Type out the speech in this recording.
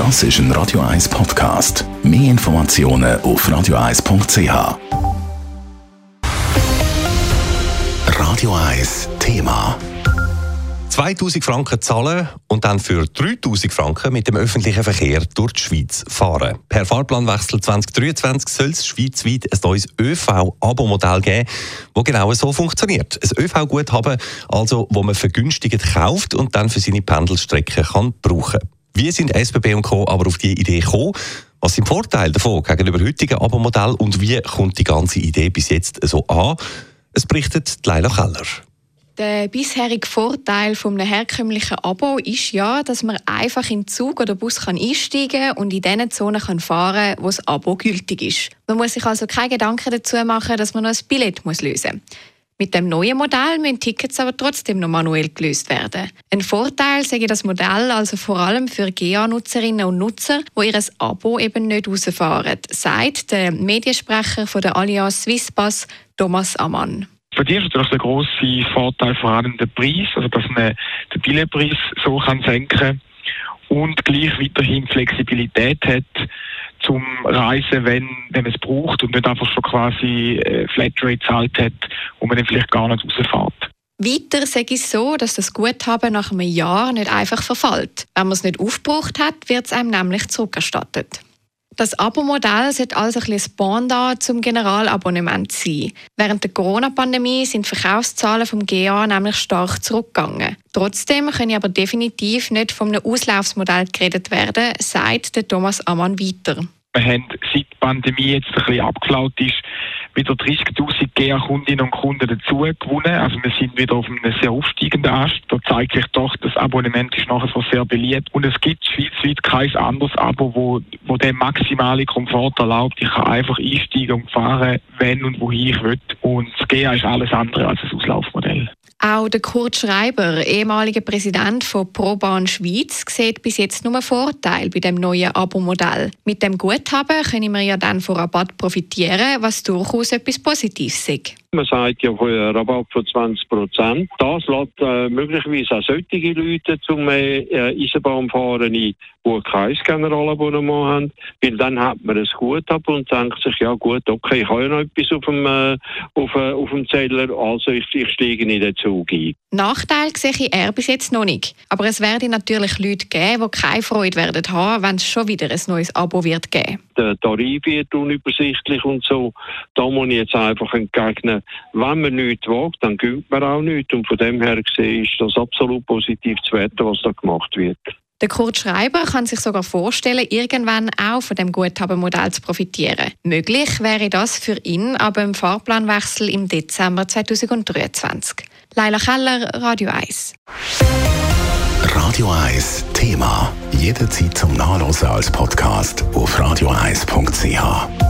Das ist ein Radio 1 Podcast. Mehr Informationen auf radio1.ch. Radio 1 Thema. 2000 Franken zahlen und dann für 3000 Franken mit dem öffentlichen Verkehr durch die Schweiz fahren. Per Fahrplanwechsel 2023 soll es schweizweit ein neues ÖV-Abo-Modell geben, das genau so funktioniert. Ein ÖV-Guthaben, also, wo man vergünstigt kauft und dann für seine Pendelstrecke kann brauchen. Wie sind SBB und Co. aber auf die Idee gekommen? Was sind Vorteile davon gegenüber heutigen Abo-Modell und wie kommt die ganze Idee bis jetzt so an? Es berichtet Leila Keller. Der bisherige Vorteil vom herkömmlichen Abo ist ja, dass man einfach in Zug oder Bus einsteigen kann und in den Zonen fahren kann, wo das Abo gültig ist. Man muss sich also keine Gedanken dazu machen, dass man noch ein Billett lösen muss. Mit dem neuen Modell müssen Tickets aber trotzdem noch manuell gelöst werden. Ein Vorteil sehe das Modell also vor allem für GA-Nutzerinnen und Nutzer, die ihr Abo eben nicht rausfahren, sagt der Mediensprecher von der Allianz Swisspass, Thomas Ammann. Für die ist natürlich der grosse Vorteil vor allem der Preis, also dass man den Billetpreis so kann senken und gleich weiterhin Flexibilität hat zum Reisen, wenn, wenn es braucht und nicht einfach schon quasi äh, Flatrate zahlt hat, wo man dann vielleicht gar nicht rausfährt. Weiter sage ich so, dass das Guthaben nach einem Jahr nicht einfach verfällt. Wenn man es nicht aufgebraucht hat, wird es einem nämlich zurückerstattet. Das Abo-Modell sollte also ein bisschen Pendant zum Generalabonnement sein. Während der Corona-Pandemie sind die Verkaufszahlen vom GA nämlich stark zurückgegangen. Trotzdem können aber definitiv nicht von einem Auslaufsmodell geredet werden, sagt der Thomas Ammann weiter. Wir haben, seit die Pandemie jetzt ein bisschen abgelaut ist, wieder 30.000 GA-Kundinnen und Kunden dazu gewonnen. Also wir sind wieder auf einem sehr aufsteigenden Ast. Da zeigt sich doch, das Abonnement ist nachher so sehr beliebt. Und es gibt schweizweit kein anderes Abo, wo, wo den maximalen Komfort erlaubt. Ich kann einfach einsteigen und fahren, wenn und wohin ich will. Und das GA ist alles andere als ein Auslaufmodell. Auch der Kurt Schreiber, ehemaliger Präsident von ProBahn Schweiz, sieht bis jetzt nur Vorteile bei dem neuen Abo-Modell. Mit dem Guthaben können wir ja dann von Rabatt profitieren, was durchaus etwas Positives ist. Man sagt ja von einem Rabatt von 20 Prozent. Das lässt äh, möglicherweise auch solche Leute zum äh, Eisenbahnfahren ein, die kein Generalabonnement haben. Weil dann hat man es gut ab und denkt sich, ja gut, okay, ich habe ja noch etwas auf dem, äh, auf, äh, auf dem Zeller, also ich, ich steige in den Zug ein. Nachteil sehe er bis jetzt noch nicht. Aber es werde natürlich Leute geben, die keine Freude werden haben, wenn es schon wieder ein neues Abo wird geben. Der Tarif wird unübersichtlich und so. Da muss ich jetzt einfach entgegnen, wenn man nichts wagt, dann gönnt man auch nichts. Und von dem her gesehen ist das absolut positiv zu werten, was da gemacht wird. Der Kurt Schreiber kann sich sogar vorstellen, irgendwann auch von dem Guthabenmodell zu profitieren. Möglich wäre das für ihn aber im Fahrplanwechsel im Dezember 2023. Leila Keller, Radio 1. Radio 1 Thema. Jederzeit zum Nachlesen als Podcast auf radio1.ch.